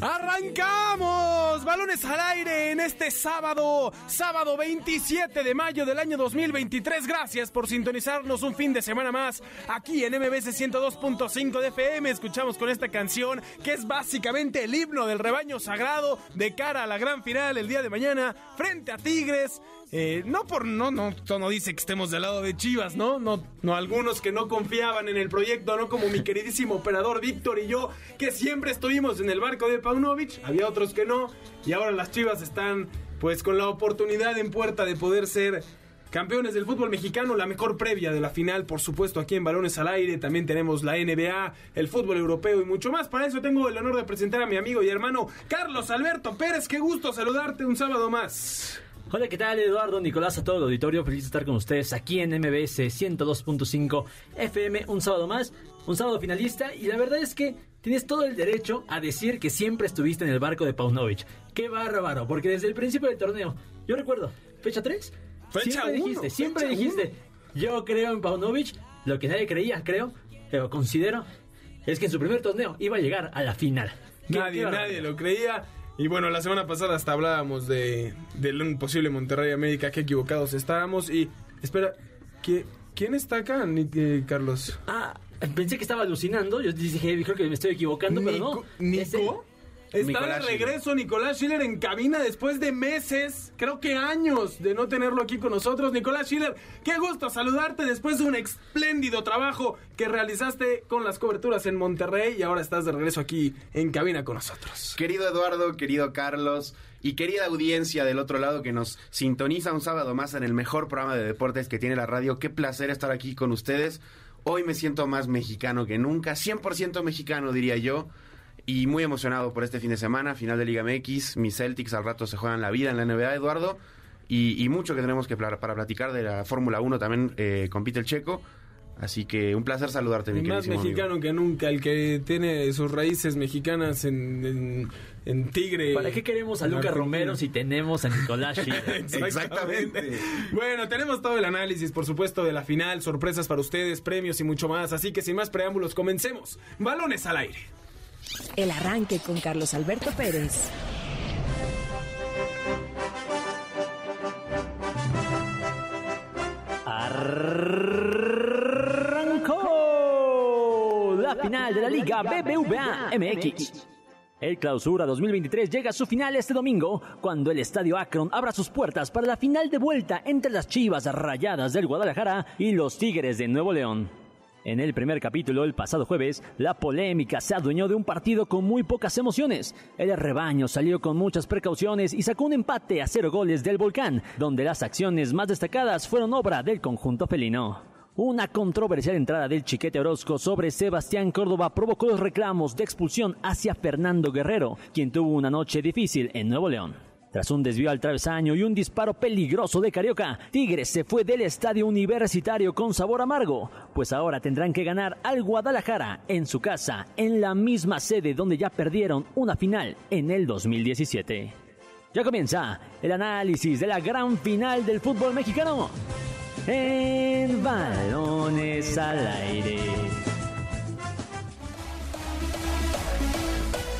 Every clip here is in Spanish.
¡Arrancamos! Balones al aire en este sábado, sábado 27 de mayo del año 2023. Gracias por sintonizarnos un fin de semana más aquí en MBS 102.5 de FM. Escuchamos con esta canción que es básicamente el himno del rebaño sagrado de cara a la gran final el día de mañana frente a Tigres. Eh, no por no, no, esto no dice que estemos del lado de Chivas, ¿no? No, no algunos que no confiaban en el proyecto, no como mi queridísimo operador Víctor y yo, que siempre estuvimos en el barco de Paunovic, había otros que no, y ahora las Chivas están pues con la oportunidad en puerta de poder ser Campeones del fútbol mexicano, la mejor previa de la final, por supuesto, aquí en Balones al Aire. También tenemos la NBA, el fútbol europeo y mucho más. Para eso tengo el honor de presentar a mi amigo y hermano Carlos Alberto Pérez. Qué gusto saludarte un sábado más. Hola, ¿qué tal Eduardo, Nicolás, a todo el auditorio? Feliz de estar con ustedes aquí en MBS 102.5 FM, un sábado más, un sábado finalista y la verdad es que tienes todo el derecho a decir que siempre estuviste en el barco de Paunovic. Qué bárbaro, porque desde el principio del torneo, yo recuerdo, fecha 3, Fecha siempre uno, dijiste, siempre fecha dijiste, yo creo en Paunovic, lo que nadie creía, creo, pero considero, es que en su primer torneo iba a llegar a la final. Nadie, nadie lo creía. Y bueno, la semana pasada hasta hablábamos de, del un posible Monterrey América, qué equivocados estábamos. Y espera, ¿qué- ¿quién está acá, Ni- eh, Carlos? Ah, pensé que estaba alucinando, yo dije, creo que me estoy equivocando, pero no. ¿Nico? Está Nicolás de regreso Nicolás Schiller en cabina después de meses, creo que años de no tenerlo aquí con nosotros. Nicolás Schiller, qué gusto saludarte después de un espléndido trabajo que realizaste con las coberturas en Monterrey y ahora estás de regreso aquí en cabina con nosotros. Querido Eduardo, querido Carlos y querida audiencia del otro lado que nos sintoniza un sábado más en el mejor programa de deportes que tiene la radio, qué placer estar aquí con ustedes. Hoy me siento más mexicano que nunca, 100% mexicano diría yo, y muy emocionado por este fin de semana, final de Liga MX, mis Celtics al rato se juegan la vida en la NBA, Eduardo, y, y mucho que tenemos que para platicar de la Fórmula 1 también eh, compite el checo. Así que un placer saludarte, mi más amigo. mexicano que nunca, el que tiene sus raíces mexicanas en, en, en Tigre. ¿Para qué queremos a Lucas. Romero si tenemos a Nicolás Schiller? Exactamente. Bueno, tenemos todo el análisis, por supuesto, de la final, sorpresas para ustedes, premios y mucho más. Así que sin más preámbulos, comencemos. Balones al aire. El arranque con Carlos Alberto Pérez. Arrancó la final de la Liga BBVA MX. El Clausura 2023 llega a su final este domingo, cuando el Estadio Akron abra sus puertas para la final de vuelta entre las Chivas Rayadas del Guadalajara y los Tigres de Nuevo León. En el primer capítulo, el pasado jueves, la polémica se adueñó de un partido con muy pocas emociones. El rebaño salió con muchas precauciones y sacó un empate a cero goles del Volcán, donde las acciones más destacadas fueron obra del conjunto felino. Una controversial entrada del Chiquete Orozco sobre Sebastián Córdoba provocó los reclamos de expulsión hacia Fernando Guerrero, quien tuvo una noche difícil en Nuevo León. Tras un desvío al travesaño y un disparo peligroso de Carioca, Tigres se fue del estadio universitario con sabor amargo, pues ahora tendrán que ganar al Guadalajara en su casa, en la misma sede donde ya perdieron una final en el 2017. Ya comienza el análisis de la gran final del fútbol mexicano en balones al aire.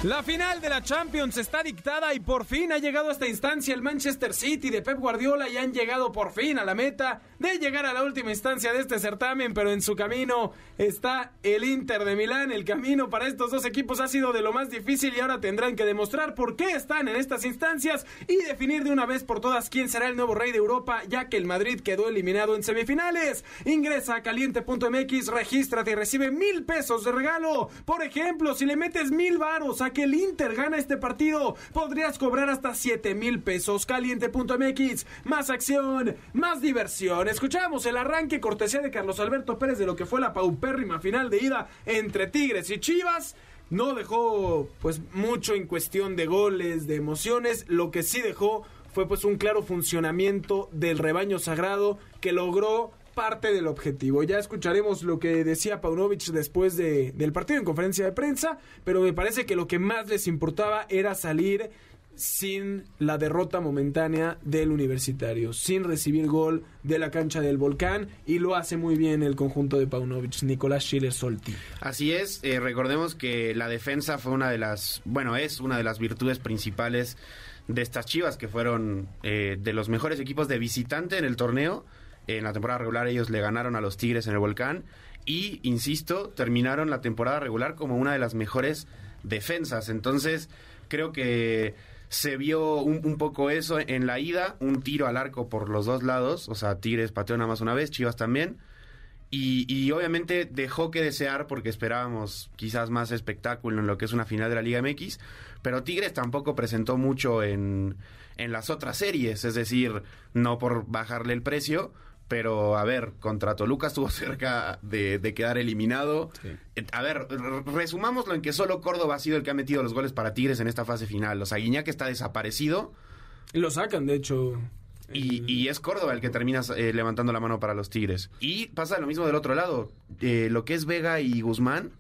La final de la Champions está dictada y por fin ha llegado a esta instancia el Manchester City de Pep Guardiola y han llegado por fin a la meta de llegar a la última instancia de este certamen, pero en su camino está el Inter de Milán. El camino para estos dos equipos ha sido de lo más difícil y ahora tendrán que demostrar por qué están en estas instancias y definir de una vez por todas quién será el nuevo rey de Europa, ya que el Madrid quedó eliminado en semifinales. Ingresa a caliente.mx, regístrate y recibe mil pesos de regalo. Por ejemplo, si le metes mil varos a que el Inter gana este partido, podrías cobrar hasta 7 mil pesos. Caliente.mx, más acción, más diversión. Escuchamos el arranque cortesía de Carlos Alberto Pérez de lo que fue la paupérrima final de ida entre Tigres y Chivas. No dejó pues mucho en cuestión de goles, de emociones. Lo que sí dejó fue pues un claro funcionamiento del rebaño sagrado que logró parte del objetivo. Ya escucharemos lo que decía Paunovic después de, del partido en conferencia de prensa, pero me parece que lo que más les importaba era salir sin la derrota momentánea del universitario, sin recibir gol de la cancha del volcán y lo hace muy bien el conjunto de Paunovic, Nicolás Schiller Solti. Así es, eh, recordemos que la defensa fue una de las, bueno, es una de las virtudes principales de estas Chivas que fueron eh, de los mejores equipos de visitante en el torneo. En la temporada regular ellos le ganaron a los Tigres en el volcán y, insisto, terminaron la temporada regular como una de las mejores defensas. Entonces, creo que se vio un, poco eso en la ida, un tiro al arco por los dos lados, o sea, Tigres pateó nada más una vez, Chivas también. Y, y, obviamente dejó que desear porque esperábamos quizás más espectáculo en lo que es una final de la Liga MX, pero Tigres tampoco presentó mucho en, en las otras series, es decir, no por bajarle el precio, pero a ver, contra Toluca estuvo cerca de, quedar eliminado. A ver, resumámoslo en que solo Córdoba ha sido el que ha metido los goles para Tigres en esta fase final. O sea, Guiñac está desaparecido. Lo sacan, de hecho. Y, es Córdoba el que termina eh, levantando la mano para los Tigres. Y pasa lo mismo del otro lado. Eh, lo que es Vega y Guzmán,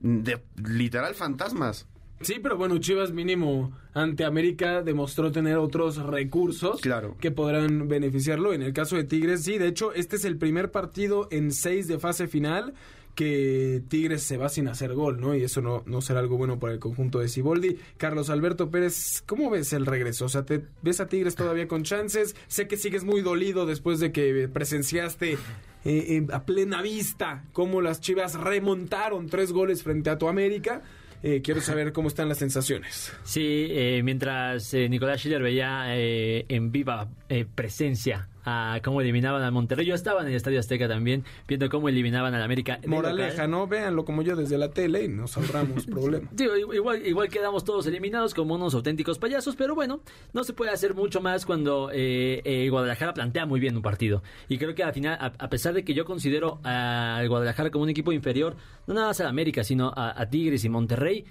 de, literal fantasmas. Sí, pero bueno, Chivas mínimo ante América demostró tener otros recursos claro. que podrán beneficiarlo. En el caso de Tigres, sí, de hecho, este es el primer partido en seis de fase final que Tigres se va sin hacer gol, ¿no? Y eso no, no será algo bueno para el conjunto de Ciboldi. Carlos Alberto Pérez, ¿cómo ves el regreso? O sea, ¿te ves a Tigres todavía con chances? Sé que sigues muy dolido después de que presenciaste eh, a plena vista cómo las Chivas remontaron tres goles frente a tu América. Eh, quiero saber cómo están las sensaciones. Sí, eh, mientras eh, Nicolás Schiller veía en viva presencia a cómo eliminaban al Monterrey. Yo estaba en el Estadio Azteca también, viendo cómo eliminaban al América. Moraleja, ¿no? Véanlo como yo desde la tele y nos ahorramos problemas. igual, igual quedamos todos eliminados como unos auténticos payasos, pero bueno, no se puede hacer mucho más cuando eh, eh, Guadalajara plantea muy bien un partido. Y creo que al final, a, pesar de que yo considero al Guadalajara como un equipo inferior, no nada más al América, sino a Tigres y Monterrey,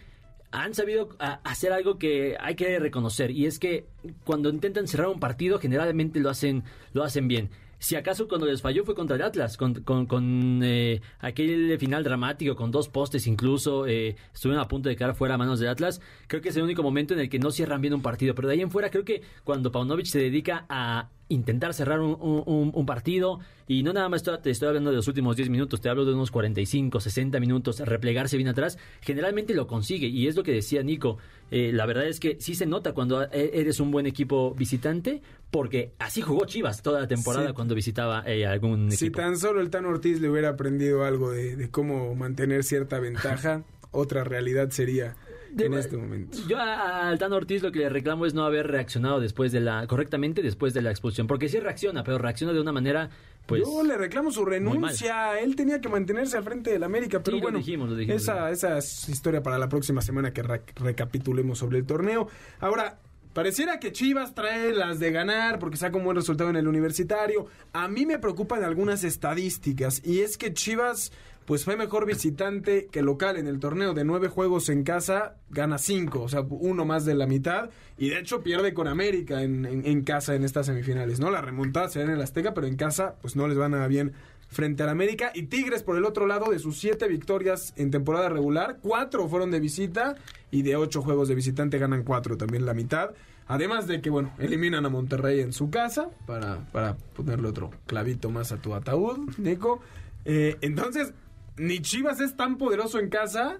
han sabido hacer algo que hay que reconocer y es que cuando intentan cerrar un partido generalmente lo hacen lo hacen bien si acaso cuando les falló fue contra el Atlas, con, con, eh, aquel final dramático, con dos postes incluso, eh, estuvieron a punto de quedar fuera a manos del Atlas. Creo que es el único momento en el que no cierran bien un partido. Pero de ahí en fuera, creo que cuando Paunovic se dedica a intentar cerrar un, partido, y no nada más te estoy hablando de los últimos 10 minutos, te hablo de unos 45, 60 minutos, replegarse bien atrás, generalmente lo consigue. Y es lo que decía Nico. Eh, la verdad es que sí se nota cuando e, eres un buen equipo visitante, porque así jugó Chivas toda la temporada cuando visitaba eh, algún equipo. Si tan solo el Tan Ortiz le hubiera aprendido algo de, cómo mantener cierta ventaja, otra realidad sería en este momento. Yo a, Tan Ortiz lo que le reclamo es no haber reaccionado después de la correctamente después de la expulsión, porque sí reacciona, pero reacciona de una manera pues, Yo le reclamo su renuncia. Él tenía que mantenerse al frente del América, pero bueno, esa, esa es historia para la próxima semana que recapitulemos sobre el torneo. Ahora, Pareciera que Chivas trae las de ganar porque saca un buen resultado en el universitario. A mí me preocupan algunas estadísticas y es que Chivas pues fue mejor visitante que local en el torneo de nueve juegos en casa, gana cinco, o sea, uno más de la mitad y de hecho pierde con América en, en, casa en estas semifinales, ¿no? La remontada se da en el Azteca, pero en casa pues no les va nada bien frente al América. Y Tigres, por el otro lado, de sus siete victorias en temporada regular, cuatro fueron de visita y de ocho juegos de visitante ganan cuatro, también la mitad. Además de que, bueno, eliminan a Monterrey en su casa para, para ponerle otro clavito más a tu ataúd, Nico. Eh, entonces, ni Chivas es tan poderoso en casa,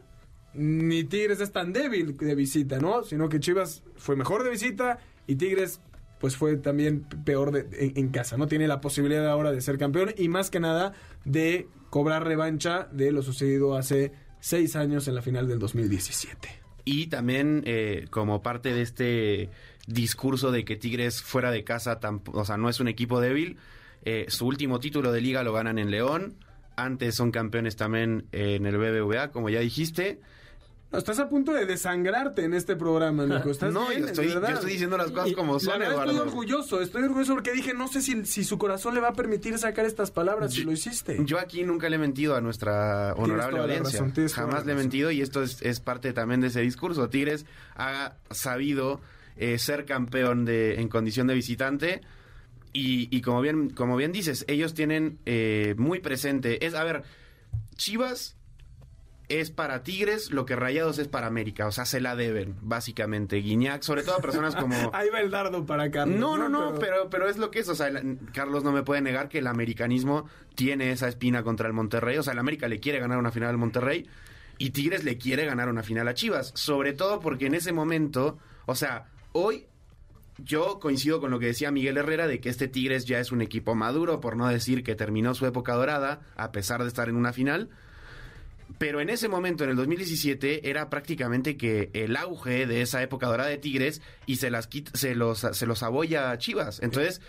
ni Tigres es tan débil de visita, ¿no? Sino que Chivas fue mejor de visita y Tigres pues fue también peor en, casa. No tiene la posibilidad ahora de ser campeón y más que nada de cobrar revancha de lo sucedido hace seis años en la final del 2017. Y también eh, como parte de este discurso de que Tigres fuera de casa, o sea, no es un equipo débil, eh, su último título de liga lo ganan en León. Antes son campeones también en el BBVA, como ya dijiste. Estás a punto de desangrarte en este programa, Nico. ¿Estás no, yo, estoy, diciendo las cosas como son, Estoy orgulloso, estoy orgulloso porque dije, no sé si, si su corazón le va a permitir sacar estas palabras si lo hiciste. Yo aquí nunca le he mentido a nuestra honorable audiencia. Jamás le he mentido y esto es, es, parte también de ese discurso. Tigres ha sabido eh, ser campeón de, en condición de visitante Y, y como bien, como bien dices, ellos tienen eh, muy presente. Es, a ver, Chivas es para Tigres lo que Rayados es para América. O sea, se la deben, básicamente. Guiñac, sobre todo a personas como. Ahí va el dardo para Carlos. No, no, no, pero, pero es lo que es. O sea, el- Carlos no me puede negar que el americanismo tiene esa espina contra el Monterrey. O sea, el América le quiere ganar una final al Monterrey y Tigres le quiere ganar una final a Chivas. Sobre todo porque en ese momento, o sea, hoy yo coincido con lo que decía Miguel Herrera de que este Tigres ya es un equipo maduro, por no decir que terminó su época dorada, a pesar de estar en una final. Pero en ese momento, en el 2017, era prácticamente que el auge de esa época dorada de Tigres y se las quita- se los, se los abolla a Chivas. Entonces,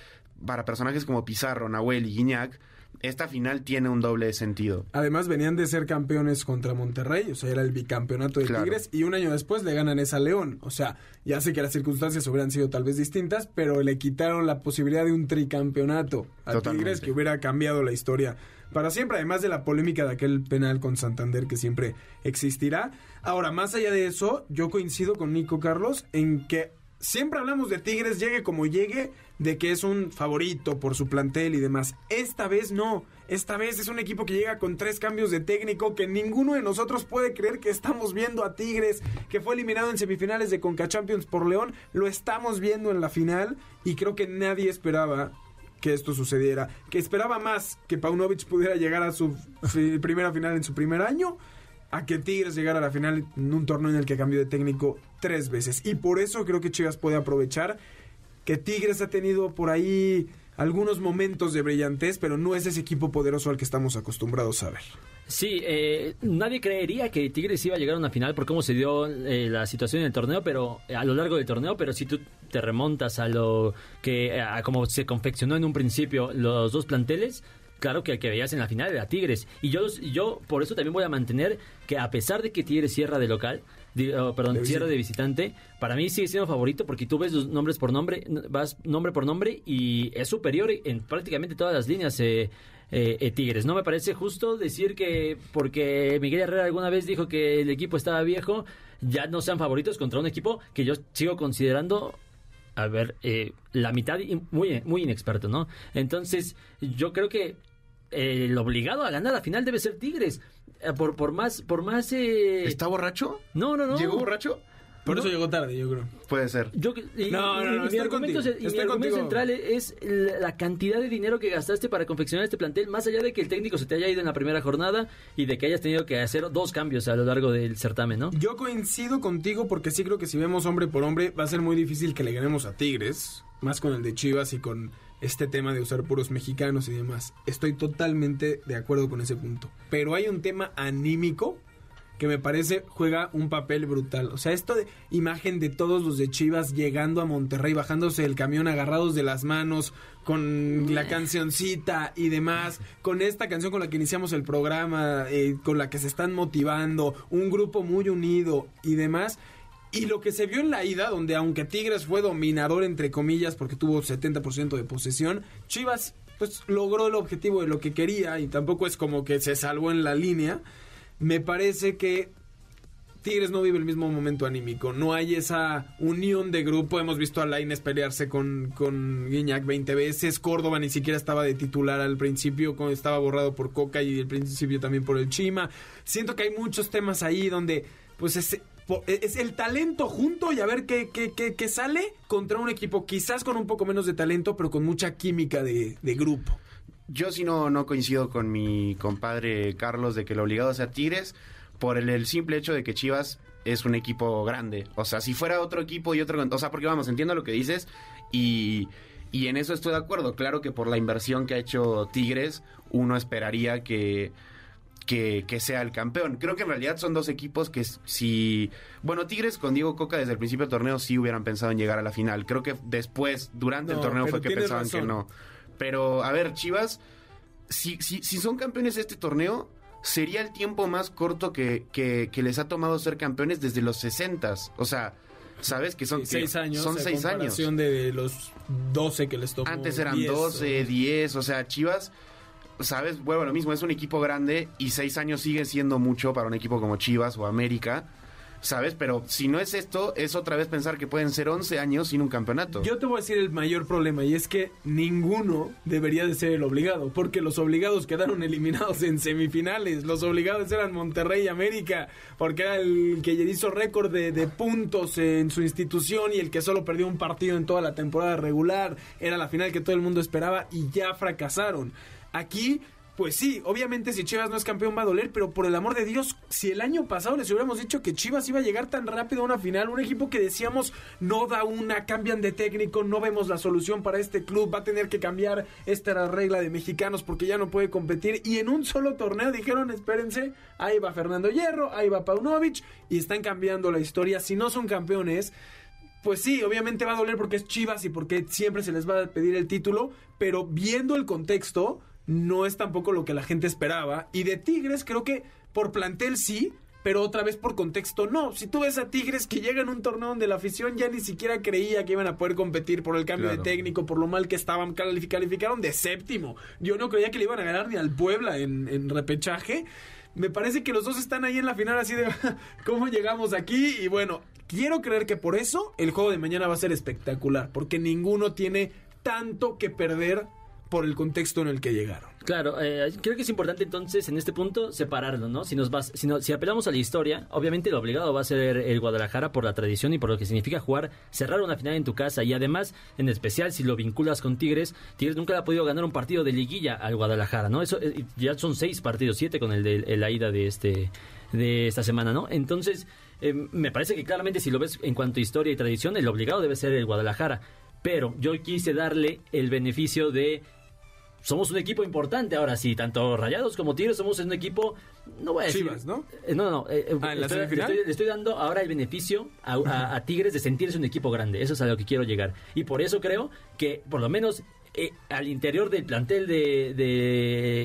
para personajes como Pizarro, Nahuel y Guiñac, esta final tiene un doble sentido. Además venían de ser campeones contra Monterrey, o sea, era el bicampeonato de Claro. Tigres y un año después le ganan esa León. O sea, ya sé que las circunstancias hubieran sido tal vez distintas, pero le quitaron la posibilidad de un tricampeonato a Totalmente. Tigres que hubiera cambiado la historia para siempre, además de la polémica de aquel penal con Santander que siempre existirá. Ahora, más allá de eso, yo coincido con Nico Carlos en que siempre hablamos de Tigres, llegue como llegue, de que es un favorito por su plantel y demás. Esta vez no. Esta vez es un equipo que llega con tres cambios de técnico que ninguno de nosotros puede creer que estamos viendo a Tigres, que fue eliminado en semifinales de Conca Champions por León. Lo estamos viendo en la final y creo que nadie esperaba que esto sucediera. Que esperaba más que Paunovic pudiera llegar a su primera final en su primer año a que Tigres llegara a la final en un torneo en el que cambió de técnico tres veces. Y por eso creo que Chivas puede aprovechar que Tigres ha tenido por ahí algunos momentos de brillantez, pero no es ese equipo poderoso al que estamos acostumbrados a ver. Sí, eh, nadie creería que Tigres iba a llegar a una final por cómo se dio eh, la situación en el torneo, pero eh, a lo largo del torneo, pero si tú te remontas a lo que a cómo se confeccionó en un principio los dos planteles, claro que el que veías en la final era Tigres. Y yo yo por eso también voy a mantener que a pesar de que Tigres cierra de local, oh, perdón, De cierra de visitante, para mí sigue siendo favorito porque tú ves los nombres por nombre, vas nombre por nombre y es superior en prácticamente todas las líneas. eh, eh, eh, Tigres. No me parece justo decir que porque Miguel Herrera alguna vez dijo que el equipo estaba viejo, ya no sean favoritos contra un equipo que yo sigo considerando, a ver, eh, la mitad y muy, muy inexperto, ¿no? Entonces, yo creo que eh, el obligado a ganar la final debe ser Tigres. Eh, por, por más, por más... eh, ¿Está borracho? No, no, no. ¿Llegó borracho? Por No. eso llegó tarde, yo creo. Puede ser. Yo, y- No, y- no, no, y mi argumento, contigo, y mi argumento contigo. central es la, la cantidad de dinero que gastaste para confeccionar este plantel, más allá de que el técnico se te haya ido en la primera jornada y de que hayas tenido que hacer dos cambios a lo largo del certamen, ¿no? Yo coincido contigo porque sí creo que si vemos hombre por hombre va a ser muy difícil que le ganemos a Tigres, más con el de Chivas y con este tema de usar puros mexicanos y demás. Estoy totalmente de acuerdo con ese punto. Pero hay un tema anímico que me parece juega un papel brutal. O sea, esto de imagen de todos los de Chivas llegando a Monterrey, bajándose del camión agarrados de las manos, con la cancioncita y demás, con esta canción con la que iniciamos el programa, eh, con la que se están motivando, un grupo muy unido y demás. Y lo que se vio en la ida, donde aunque Tigres fue dominador entre comillas porque tuvo 70% de posesión, Chivas pues logró el objetivo de lo que quería y tampoco es como que se salvó en la línea. Me parece que Tigres no vive el mismo momento anímico. No hay esa unión de grupo. Hemos visto a Laines pelearse con, con Guiñac 20 veces. Córdoba ni siquiera estaba de titular al principio, estaba borrado por Coca y al principio también por el Chima. Siento que hay muchos temas ahí donde, pues, es, es el talento junto y a ver qué, qué, qué- sale contra un equipo quizás con un poco menos de talento, pero con mucha química de, grupo. Yo sí no, no coincido con mi compadre Carlos de que lo obligado sea Tigres por el, el simple hecho de que Chivas es un equipo grande. O sea, si fuera otro equipo y otro... O sea, porque vamos, entiendo lo que dices y, y en eso estoy de acuerdo. Claro que por la inversión que ha hecho Tigres, uno esperaría que... Que, que sea el campeón. Creo que en realidad son dos equipos que si... Bueno, Tigres con Diego Coca desde el principio del torneo sí hubieran pensado en llegar a la final. Creo que después, durante el torneo fue que pensaban razón. que no. Pero, a ver, Chivas, si, si, si son campeones de este torneo, sería el tiempo más corto que, que, que les ha tomado ser campeones desde los 60 O sea, ¿sabes? Que son Sí, seis años. Son seis años. de los 12 que les tocó. Antes eran 10, 12, o- 10, o sea, Chivas, ¿sabes? Bueno, lo mismo, es un equipo grande y seis años sigue siendo mucho para un equipo como Chivas o América. ¿sabes? Pero si no es esto, es otra vez pensar que pueden ser 11 años sin un campeonato. Yo te voy a decir el mayor problema y es que ninguno debería de ser el obligado, porque los obligados quedaron eliminados en semifinales. Los obligados eran Monterrey y América, porque era el que hizo récord de, de puntos en su institución y el que solo perdió un partido en toda la temporada regular. Era la final que todo el mundo esperaba y ya fracasaron. Aquí pues sí, obviamente si Chivas no es campeón va a doler, pero por el amor de Dios, si el año pasado les hubiéramos dicho que Chivas iba a llegar tan rápido a una final, un equipo que decíamos no da una, cambian de técnico, no vemos la solución para este club, va a tener que cambiar esta regla de mexicanos porque ya no puede competir y en un solo torneo dijeron, espérense, ahí va Fernando Hierro, ahí va Paunovic y están cambiando la historia, si no son campeones, pues sí, obviamente va a doler porque es Chivas y porque siempre se les va a pedir el título, pero viendo el contexto, no es tampoco lo que la gente esperaba. Y de Tigres creo que por plantel sí, pero otra vez por contexto no. Si tú ves a Tigres que llega en un torneo donde la afición ya ni siquiera creía que iban a poder competir por el cambio de técnico, por lo mal que estaban, calificaron de séptimo. Yo no creía que le iban a ganar ni al Puebla en, en repechaje. Me parece que los dos están ahí en la final así de cómo llegamos aquí y bueno, quiero creer que por eso el juego de mañana va a ser espectacular, porque ninguno tiene tanto que perder por el contexto en el que llegaron. Claro, eh, creo que es importante entonces en este punto separarlo, ¿no? Si nos vas, si, si apelamos a la historia, obviamente lo obligado va a ser el Guadalajara por la tradición y por lo que significa jugar, cerrar una final en tu casa y además, en especial si lo vinculas con Tigres, Tigres nunca ha podido ganar un partido de liguilla al Guadalajara, ¿no? Eso eh, ya son seis partidos, siete con el de la ida de este de esta semana, ¿no? Entonces, eh, me parece que claramente si lo ves en cuanto a historia y tradición, el obligado debe ser el Guadalajara. Pero yo quise darle el beneficio de somos un equipo importante ahora sí, tanto Rayados como Tigres somos un equipo, no voy a decir... Chivas, ¿no? Eh, no, no, eh, ah, le, estoy, dando ahora el beneficio a, Tigres de sentirse un equipo grande, eso es a lo que quiero llegar. Y por eso creo que por lo menos eh, al interior del plantel de,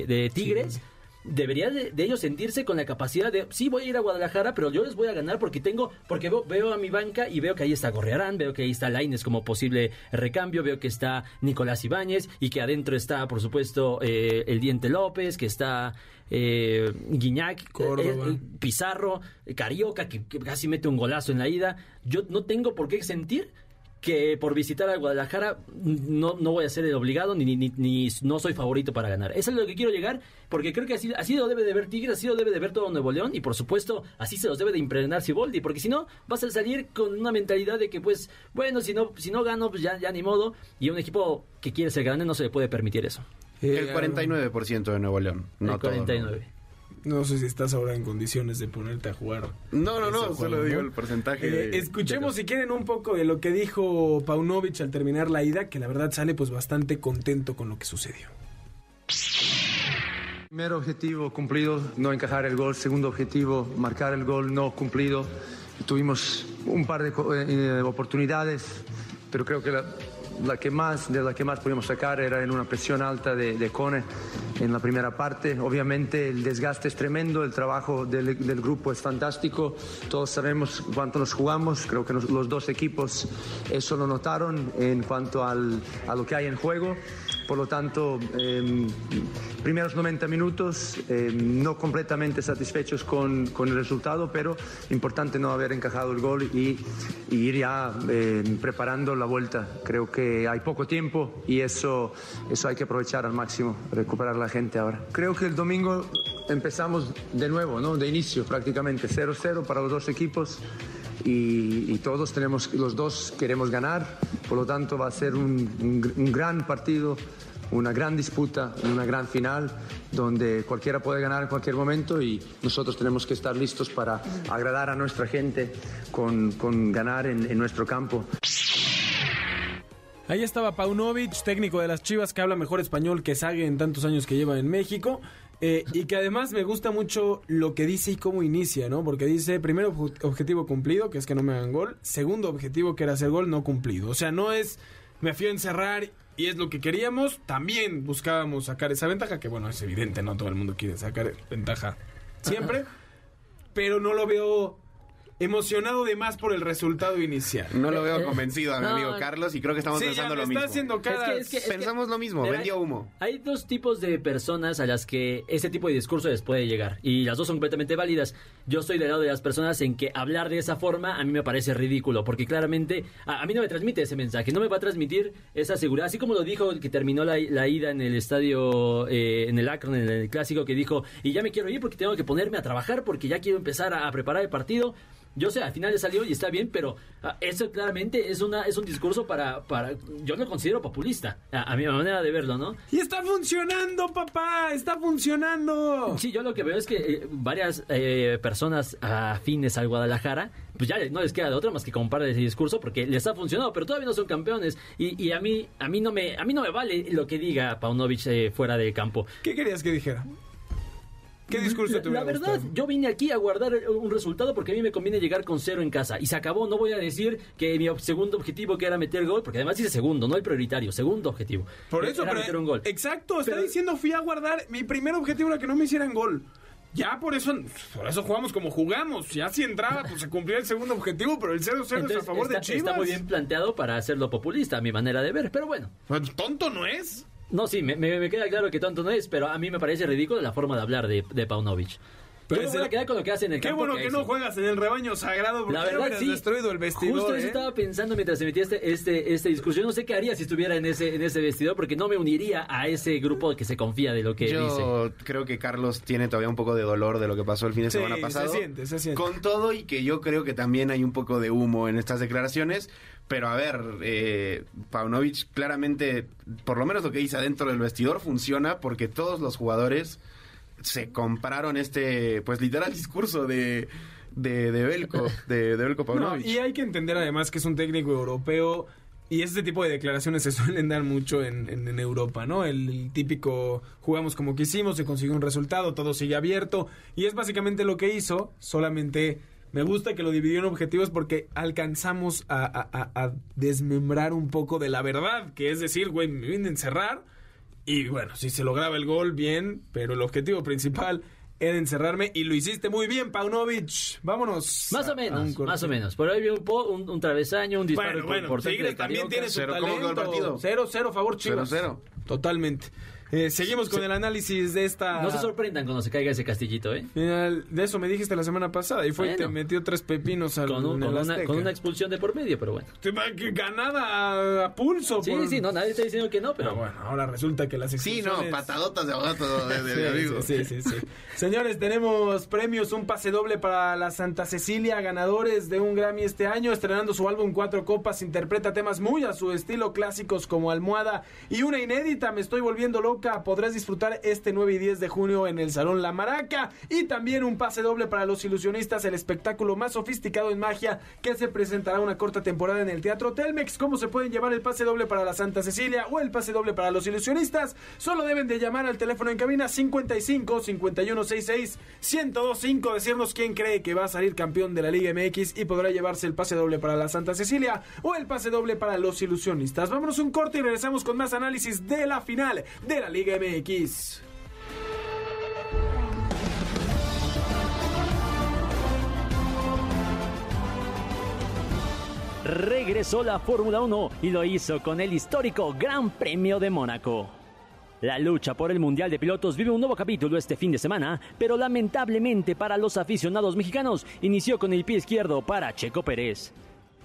de, Tigres debería de, ellos sentirse con la capacidad de, sí, voy a ir a Guadalajara, pero yo les voy a ganar porque tengo, porque veo, a mi banca y veo que ahí está Gorrearán, veo que ahí está Laines como posible recambio, veo que está Nicolás Ibáñez y que adentro está, por supuesto, eh, el Diente López, que está eh, Guiñac, eh, Pizarro, Carioca, que casi mete un golazo en la ida. Yo no tengo por qué sentir que por visitar a Guadalajara no, no voy a ser el obligado ni, ni, no soy favorito para ganar. Eso es lo que quiero llegar, porque creo que así, así lo debe de ver Tigres, así lo debe de ver todo Nuevo León y por supuesto así se los debe de impregnar Siboldi, porque si no vas a salir con una mentalidad de que pues bueno, si no, si no gano pues ya, ya ni modo y un equipo que quiere ser grande no se le puede permitir eso. El 49% de Nuevo León, no el 49. No sé si estás ahora en condiciones de ponerte a jugar. No, no, no, solo digo el porcentaje. Eh, escuchemos si quieren un poco de lo que dijo Paunovic al terminar la ida, que la verdad sale pues bastante contento con lo que sucedió. Primer objetivo cumplido, no encajar el gol. Segundo objetivo, marcar el gol no cumplido. Tuvimos un par de eh, oportunidades, pero creo que la, la que más, de la que más pudimos sacar era en una presión alta de, de Cone en la primera parte. Obviamente el desgaste es tremendo, el trabajo del, del grupo es fantástico, todos sabemos cuánto nos jugamos, creo que los dos equipos eso lo notaron en cuanto al, a lo que hay en juego. Por lo tanto, eh, primeros 90 minutos, eh, no completamente satisfechos con, con, el resultado, pero importante no haber encajado el gol y, y ir ya eh, preparando la vuelta. Creo que hay poco tiempo y eso, eso hay que aprovechar al máximo, recuperar la gente ahora. Creo que el domingo empezamos de nuevo, ¿no? de inicio prácticamente, 0-0 para los dos equipos. Y, todos tenemos, los dos queremos ganar, por lo tanto va a ser un, un, un gran partido una gran disputa, una gran final, donde cualquiera puede ganar en cualquier momento y nosotros tenemos que estar listos para agradar a nuestra gente con, con ganar en, en, nuestro campo. Ahí estaba Paunovic, técnico de las Chivas, que habla mejor español que Sague en tantos años que lleva en México. Eh, y que además me gusta mucho lo que dice y cómo inicia, ¿no? Porque dice, primer objetivo cumplido, que es que no me hagan gol. Segundo objetivo, que era hacer gol, no cumplido. O sea, no es, me fui a encerrar y es lo que queríamos. También buscábamos sacar esa ventaja, que bueno, es evidente, no todo el mundo quiere sacar ventaja siempre, pero no lo veo emocionado de más por el resultado inicial. No lo veo convencido a mi No. amigo Carlos y creo que estamos Sí, ya pensando me lo está mismo. haciendo cara. Es que- es que- Pensamos lo mismo, vendió humo. Hay dos tipos de personas a las que ese tipo de discurso les puede llegar y las dos son completamente válidas. Yo estoy del lado de las personas en que hablar de esa forma a mí me parece ridículo porque claramente a, a mí no me transmite ese mensaje, no me va a transmitir esa seguridad, así como lo dijo el que terminó la, la ida en el estadio, eh, en el Akron, en el clásico, que dijo, y ya me quiero ir porque tengo que ponerme a trabajar porque ya quiero empezar a, a preparar el partido. Yo sé, al final le salió y está bien, pero ah, eso claramente es una es un discurso para para yo lo considero populista, a, a mi manera de verlo, ¿no? Y está funcionando, papá, está funcionando. Sí, yo lo que veo es que eh, varias eh, personas afines al Guadalajara, pues ya no les queda de otra más que comprar ese discurso porque les ha funcionado, pero todavía no son campeones y, y a mí a mí no me a mí no me vale lo que diga Paunovic eh, fuera del campo. ¿Qué querías que dijera? ¿Qué discurso te La verdad, gustado? yo vine aquí a guardar un resultado porque a mí me conviene llegar con cero en casa. Y se acabó, no voy a decir que mi segundo objetivo que era meter gol, porque además dice segundo, no el prioritario, segundo objetivo. Por Eh, eso, era pero- meter un gol. Exacto, está Pero- diciendo fui a guardar. Mi primer objetivo era que no me hicieran gol. Ya por eso, por eso jugamos como jugamos. Ya si entraba, pues se cumplía el segundo objetivo, pero el 0-0 es a favor está, de Chivas. está muy bien planteado para hacerlo populista, a mi manera de ver. Pero bueno, Pues, Tonto no es. No, sí, me, me- queda claro que tonto no es, pero a mí me parece ridículo la forma de hablar de, de Paunovic. Pero Yo me a quedar con lo que hace en el Qué campo. bueno que no juegas en el rebaño sagrado porque La verdad, sí. destruido el vestidor. Justo eso ¿eh? estaba pensando mientras se metía este, este, este discurso. Yo no sé qué haría si estuviera en ese, en ese vestidor, porque no me uniría a ese grupo que se confía de lo que dice. Yo creo que Carlos tiene todavía un poco de dolor de lo que pasó el fin de Sí, semana se pasado. siente, se siente. Con todo y que yo creo que también hay un poco de humo en estas declaraciones. Pero a ver, eh, Paunovic claramente, por lo menos lo que dice adentro del vestidor, funciona porque todos los jugadores se compraron este, pues literal discurso de, de, de Belko, de, de Belko No, Paunovic. y hay que entender además que es un técnico europeo y este tipo de declaraciones se suelen dar mucho en, en- en Europa, ¿no? El, el típico jugamos como quisimos, se consiguió un resultado, todo sigue abierto y es básicamente lo que hizo, solamente me gusta que lo dividió en objetivos porque alcanzamos a, a- a- a desmembrar un poco de la verdad, que es decir, güey, me vienen a encerrar y bueno, si se lograba el gol, bien, pero el objetivo principal era encerrarme y lo hiciste muy bien, Paunovic. Vámonos. Más a- o menos, más o menos. Pero ahí vi un, po- un, un travesaño, un disparo Bueno, bueno, importante Tigres de también tiene su Cero, ¿cómo quedó el talento. partido? 0 0 favor Chivas. 0-0. Totalmente. Eh, seguimos con el análisis de esta No se sorprendan cuando se caiga ese castillito, ¿eh? final. De eso me dijiste la semana pasada y fue y te Bueno. metió tres pepinos al Con, un- con una, con una expulsión de por medio, pero bueno. Ganada a, a pulso. Sí, por- sí, no, nadie está diciendo que no, Pero pero bueno, ahora resulta que las Sí, expulsiones... no, patadotas de abogado de, de, de Sí, amigo. sí, sí, sí, sí. Señores, tenemos premios, un pase doble para la Santa Cecilia, ganadores de un Grammy este año, estrenando su álbum Cuatro Copas, interpreta temas muy a su estilo clásicos como Almohada y una inédita, Me estoy volviendo podrás disfrutar este 9 y 10 de junio en el Salón La Maraca y también un pase doble para los ilusionistas, el espectáculo más sofisticado en magia que se presentará una corta temporada en el Teatro Telmex. ¿Cómo se pueden llevar el pase doble para la Santa Cecilia o el pase doble para los ilusionistas? Solo deben de llamar al teléfono en cabina 55 5166 1025, decirnos quién cree que va a salir campeón de la Liga MX y podrá llevarse el pase doble para la Santa Cecilia o el pase doble para los ilusionistas. Vámonos un corte y regresamos con más análisis de la final de la Liga MX. regresó la Fórmula 1 y lo hizo con el histórico Gran Premio de Mónaco. La lucha por el Mundial de Pilotos vive un nuevo capítulo este fin de semana, pero lamentablemente para los aficionados mexicanos inició con el pie izquierdo para Checo Pérez.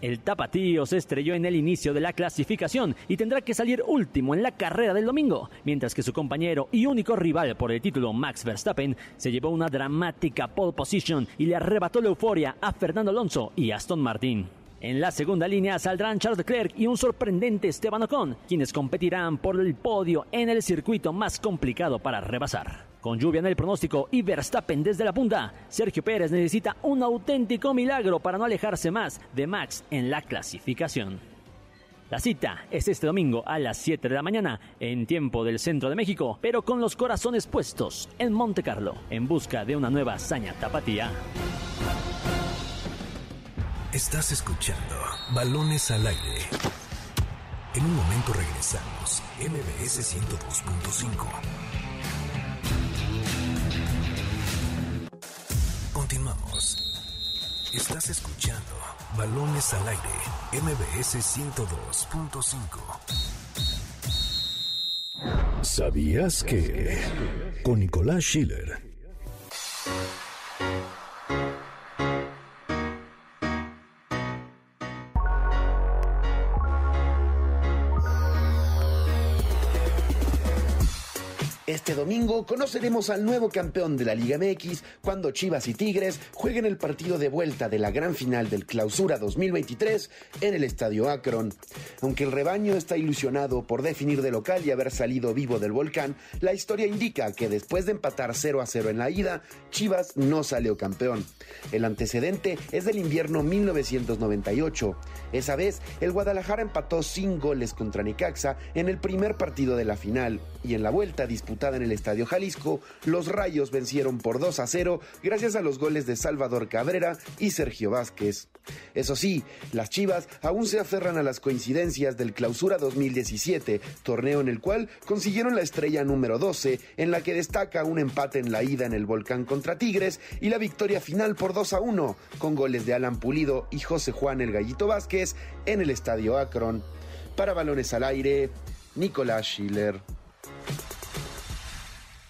El tapatío se estrelló en el inicio de la clasificación y tendrá que salir último en la carrera del domingo, mientras que su compañero y único rival por el título Max Verstappen se llevó una dramática pole position y le arrebató la euforia a Fernando Alonso y Aston Martin. En la segunda línea saldrán Charles Leclerc y un sorprendente Esteban Ocon, quienes competirán por el podio en el circuito más complicado para rebasar. Con lluvia en el pronóstico y Verstappen desde la punta, Sergio Pérez necesita un auténtico milagro para no alejarse más de Max en la clasificación. La cita es este domingo a las 7 de la mañana en tiempo del centro de México, pero con los corazones puestos en Monte Carlo, en busca de una nueva hazaña tapatía. Estás escuchando Balones al aire. En un momento regresamos. MBS 102.5. Estás escuchando Balones al Aire, MBS 102.5. ¿Sabías que? Con Nicolás Schiller. Este domingo conoceremos al nuevo campeón de la Liga MX cuando Chivas y Tigres jueguen el partido de vuelta de la gran final del Clausura 2023 en el Estadio Akron. Aunque el rebaño está ilusionado por definir de local y haber salido vivo del volcán, la historia indica que después de empatar 0 a 0 en la ida, Chivas no salió campeón. El antecedente es del invierno 1998. Esa vez, el Guadalajara empató sin goles contra Necaxa en el primer partido de la final y en la vuelta en el Estadio Jalisco, los Rayos vencieron por 2 a 0 gracias a los goles de Salvador Cabrera y Sergio Vázquez. Eso sí, las Chivas aún se aferran a las coincidencias del Clausura 2017, torneo en el cual consiguieron la estrella número 12, en la que destaca un empate en la ida en el Volcán contra Tigres y la victoria final por 2 a 1, con goles de Alan Pulido y José Juan el Gallito Vázquez en el Estadio Akron. Para balones al aire, Nicolás Schiller.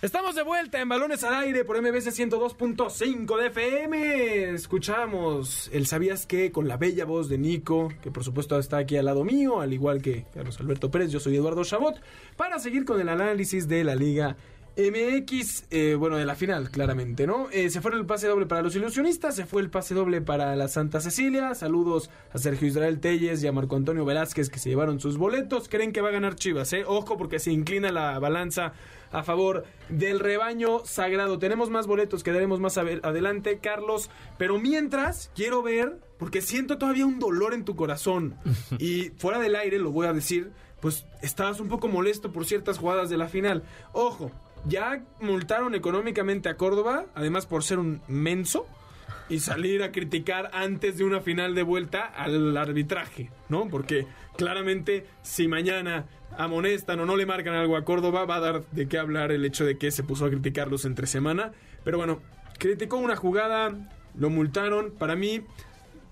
Estamos de vuelta en Balones al Aire por MBC 102.5 de FM. Escuchamos el Sabías que con la bella voz de Nico, que por supuesto está aquí al lado mío, al igual que Carlos Alberto Pérez. Yo soy Eduardo Chabot, para seguir con el análisis de la Liga MX, eh, bueno, de la final, claramente, ¿no? Eh, se fue el pase doble para los ilusionistas, se fue el pase doble para la Santa Cecilia. Saludos a Sergio Israel Telles y a Marco Antonio Velázquez que se llevaron sus boletos. Creen que va a ganar Chivas, ¿eh? Ojo porque se inclina la balanza a favor del rebaño sagrado. Tenemos más boletos que daremos más adelante, Carlos. Pero mientras, quiero ver, porque siento todavía un dolor en tu corazón. y fuera del aire, lo voy a decir, pues estabas un poco molesto por ciertas jugadas de la final. Ojo, ya multaron económicamente a Córdoba, además por ser un menso y salir a criticar antes de una final de vuelta al arbitraje, ¿no? Porque claramente si mañana amonestan o no le marcan algo a Córdoba, va a dar de qué hablar el hecho de que se puso a criticarlos entre semana. Pero bueno, criticó una jugada, lo multaron. Para mí,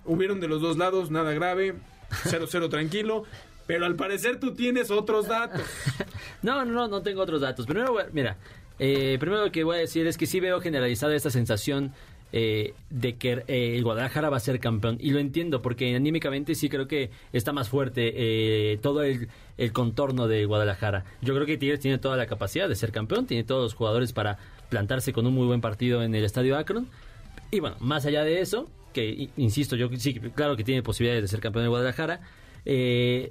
hubieron de los dos lados, nada grave, 0-0 tranquilo. Pero al parecer tú tienes otros datos. no, no, no tengo otros datos. Primero, mira, eh, primero lo que voy a decir es que sí veo generalizada esta sensación eh, de que eh, el Guadalajara va a ser campeón. Y lo entiendo, porque anímicamente sí creo que está más fuerte todo el, el, contorno de Guadalajara. Yo creo que Tigres tiene toda la capacidad de ser campeón, tiene todos los jugadores para plantarse con un muy buen partido en el Estadio Akron. Y bueno, más allá de eso, que insisto, yo sí, claro que tiene posibilidades de ser campeón de Guadalajara. Eh,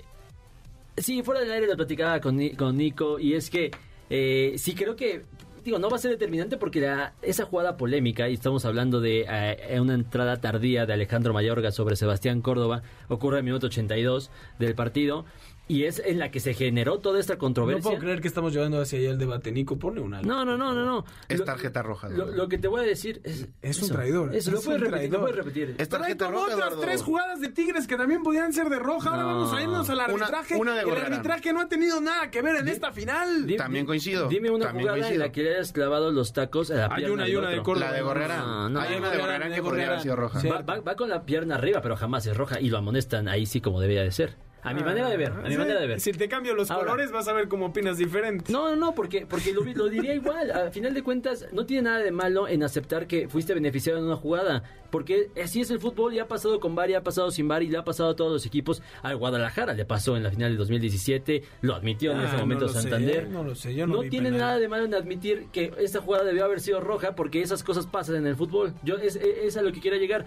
Sí, fuera del aire lo platicaba con, con Nico y es que eh, sí creo que digo, no va a ser determinante porque la, esa jugada polémica, y estamos hablando de eh, una entrada tardía de Alejandro Mayorga sobre Sebastián Córdoba, ocurre en minuto 82 del partido, y es en la que se generó toda esta controversia. No puedo creer que estamos llevando hacia allá el debate. Nico, pone una. No, no, no, no. no. Es tarjeta roja. Lo, que te voy a decir es. Es un traidor. Eso, lo, puedes repetir, lo puedes repetir. Es tarjeta roja. otras tres jugadas de Tigres que también podían ser de roja. Ahora vamos a irnos al arbitraje. Una, de el arbitraje no ha tenido nada que ver en esta final. también coincido. Dime una jugada en la que le hayas clavado los tacos a la Hay una y una de Córdoba. La de Gorrera. Hay una de Gorrera que podría haber sido roja. Va con la pierna arriba, pero jamás es roja. Y lo amonestan ahí sí como debía de ser. A mi manera de ver, a mi manera de ver. Si te cambio los colores vas a ver cómo opinas diferente. No, no, no, porque, porque lo, diría igual. A final de cuentas, no tiene nada de malo en aceptar que fuiste beneficiado en una jugada. Porque así es el fútbol y ha pasado con VAR y ha pasado sin VAR y le ha pasado a todos los equipos. Al Guadalajara le pasó en la final de 2017, lo admitió en ese ah, momento Santander. no lo sé, yo no, no tiene nada de malo en admitir que esta jugada debió haber sido roja porque esas cosas pasan en el fútbol. Yo es, es a lo que quiera llegar.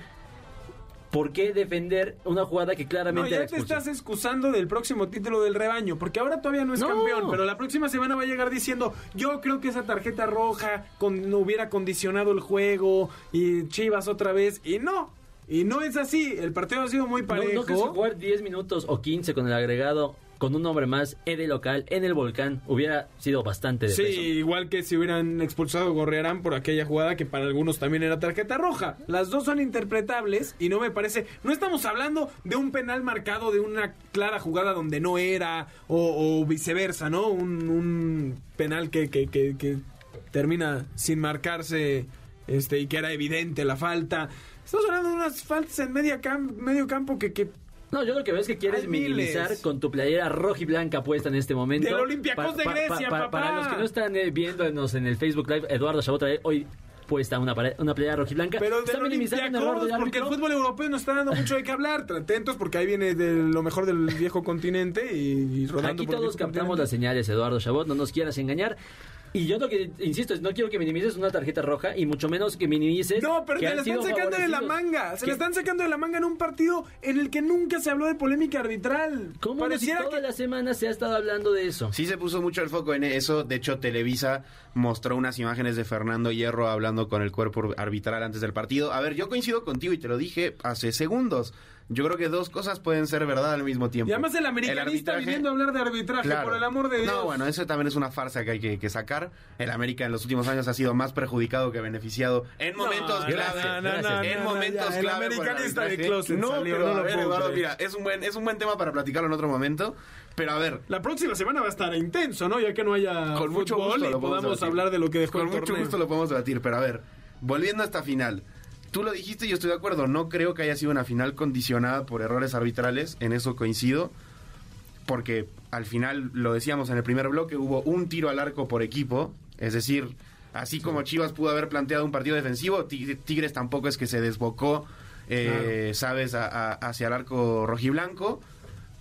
¿Por qué defender una jugada que claramente no, ya te estás excusando del próximo título del rebaño, porque ahora todavía no es campeón, pero la próxima semana va a llegar diciendo, yo creo que esa tarjeta roja con, no hubiera condicionado el juego y Chivas otra vez, y no, y no es así, el partido ha sido muy parejo. No, no que jugar 10 minutos o 15 con el agregado con un hombre más de local en el volcán hubiera sido bastante de Sí, igual que si hubieran expulsado a Gorrearán por aquella jugada que para algunos también era tarjeta roja. Las dos son interpretables y no me parece. No estamos hablando de un penal marcado de una clara jugada donde no era o, viceversa, ¿no? Un, penal que, que, que, termina sin marcarse este y que era evidente la falta Estamos hablando de unas faltas en media cam- medio campo que, que No, yo lo que veo es que quieres Hay miles. minimizar con tu playera roja y blanca puesta en este momento. Del Olympiacos de Grecia, papá. Para los que no están eh, viéndonos en el Facebook Live, Eduardo Chabot trae hoy puesta una, una playera roja y blanca. Pero está minimizando un error del porque el fútbol europeo nos está dando mucho de qué hablar. Atentos porque ahí viene de lo mejor del viejo continente y, y rodando Aquí por el todos captamos continente. las señales, Eduardo Chabot, no nos quieras engañar. Y yo lo que insisto es no quiero que minimices una tarjeta roja y mucho menos que minimices. No, pero que se la están sacando de la manga. Se Que- la están sacando de la manga en un partido en el que nunca se habló de polémica arbitral. ¿Cómo no? Si Pareciera toda que la semana se ha estado hablando de eso? Sí se puso mucho el foco en eso. De hecho, Televisa mostró unas imágenes de Fernando Hierro hablando con el cuerpo arbitral antes del partido. A ver, yo coincido contigo y te lo dije hace segundos. Yo creo que dos cosas pueden ser verdad al mismo tiempo. Y además el americanista arbitraje- viniendo a hablar de arbitraje, Claro. por el amor de Dios. No, bueno, eso también es una farsa que hay que, que sacar. El América en los últimos años ha sido más perjudicado que beneficiado en momentos no, clave. no, no, no, en momentos ya, el clave. por americanista de closet No, salió, pero no a ver, Eduardo, mira, es un buen es un buen tema para platicarlo en otro momento. Pero a ver, La próxima semana va a estar intenso, ¿no? Ya que no haya con mucho fútbol gusto y podamos debatir. hablar de lo que dejó Con el mucho gusto lo podemos debatir, pero a ver, volviendo a esta final. Tú lo dijiste y yo estoy de acuerdo. No creo que haya sido una final condicionada por errores arbitrales. En eso coincido. Porque al final, lo decíamos en el primer bloque, hubo un tiro al arco por equipo. Es decir, así como Chivas pudo haber planteado un partido defensivo, Tig- Tigres tampoco es que se desbocó, eh, ¿sabes?, a- a- hacia el arco rojiblanco.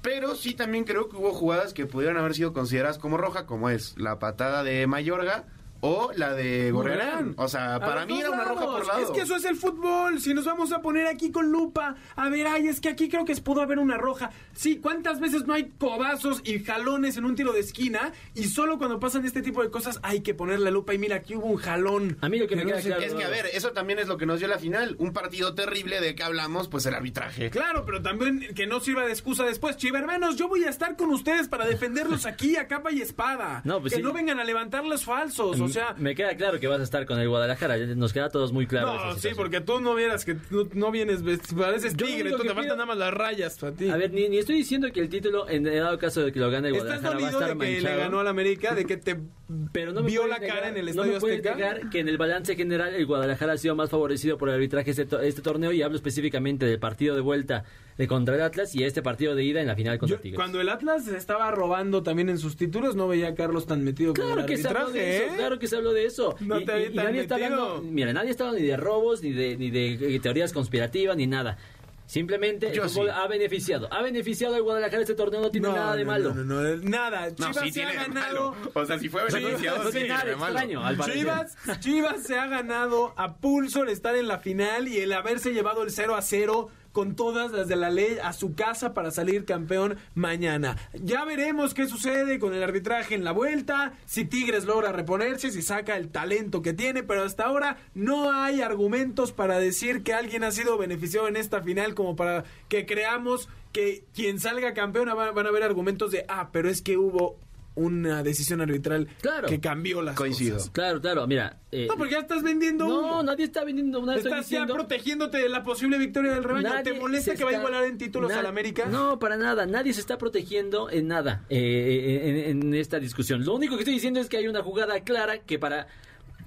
Pero sí también creo que hubo jugadas que pudieran haber sido consideradas como roja, como es la patada de Mayorga o la de Gorrearán. O sea, para mí era una roja por lado. Es que eso es el fútbol. Si nos vamos a poner aquí con lupa, a ver, ay, es que aquí creo que pudo haber una roja. Sí, ¿cuántas veces no hay codazos y jalones en un tiro de esquina? Y solo cuando pasan este tipo de cosas hay que poner la lupa. Y mira, aquí hubo un jalón. A mí lo que me no queda claro- Es que, a ver, eso también es lo que nos dio la final. Un partido terrible de que hablamos, pues el arbitraje. Claro, pero también que no sirva de excusa después. Chivermanos, yo voy a estar con ustedes para defenderlos aquí a capa y espada. No, pues que sí. no vengan a levantar los falsos. O sea, Me queda claro que vas a estar con el Guadalajara. Nos queda a todos muy claro. No, sí, porque tú no vieras que no, no vienes, pareces tigre, tú te faltan nada más las rayas para ti. A ver, ni, ni estoy diciendo que el título, en dado caso de que lo gane el ¿Estás Guadalajara, va a estar de que manchado. le ganó al América? ¿De que te pero no me vio la cara en el no Estadio me puedes Azteca? negar que en el balance general el Guadalajara ha sido más favorecido por el arbitraje este, este torneo y hablo específicamente del partido de vuelta de contra el Atlas y este partido de ida en la final contra Yo- Tigres. cuando el Atlas estaba robando también en sus títulos, no veía a Carlos tan metido con Claro el que se habló de eso, ¿eh? claro que se habló de eso. No y, te vi y- y tan nadie está metido. hablando, mira, nadie está hablando ni de robos, ni de, ni de eh, teorías conspirativas, ni nada. Simplemente Yo el fútbol sí. ha beneficiado. Ha beneficiado al Guadalajara este torneo, no tiene nada de no, malo. No, no, no, nada. No, Chivas sí se tiene ha ganado. malo. O sea, si fue beneficiado, no sí tiene nada extraño, al. Chivas, Chivas se ha ganado a pulso el estar en la final y el haberse llevado el 0 a 0 con todas las de la ley a su casa para salir campeón mañana. Ya veremos qué sucede con el arbitraje en la vuelta, si Tigres logra reponerse, si saca el talento que tiene, pero hasta ahora no hay argumentos para decir que alguien ha sido beneficiado en esta final como para que creamos que quien salga campeón va- van a haber argumentos de, ah, pero es que hubo una decisión arbitral Claro. que cambió las Coincido. cosas. Claro, claro, mira. eh, No, porque ya estás vendiendo no, humo. nadie está vendiendo una estoy Estás ya diciendo- protegiéndote de la posible victoria del rebaño. ¿Te molesta que va a igualar en títulos al América? No, para nada. Nadie se está protegiendo en nada eh, en, en esta discusión. Lo único que estoy diciendo es que hay una jugada clara que para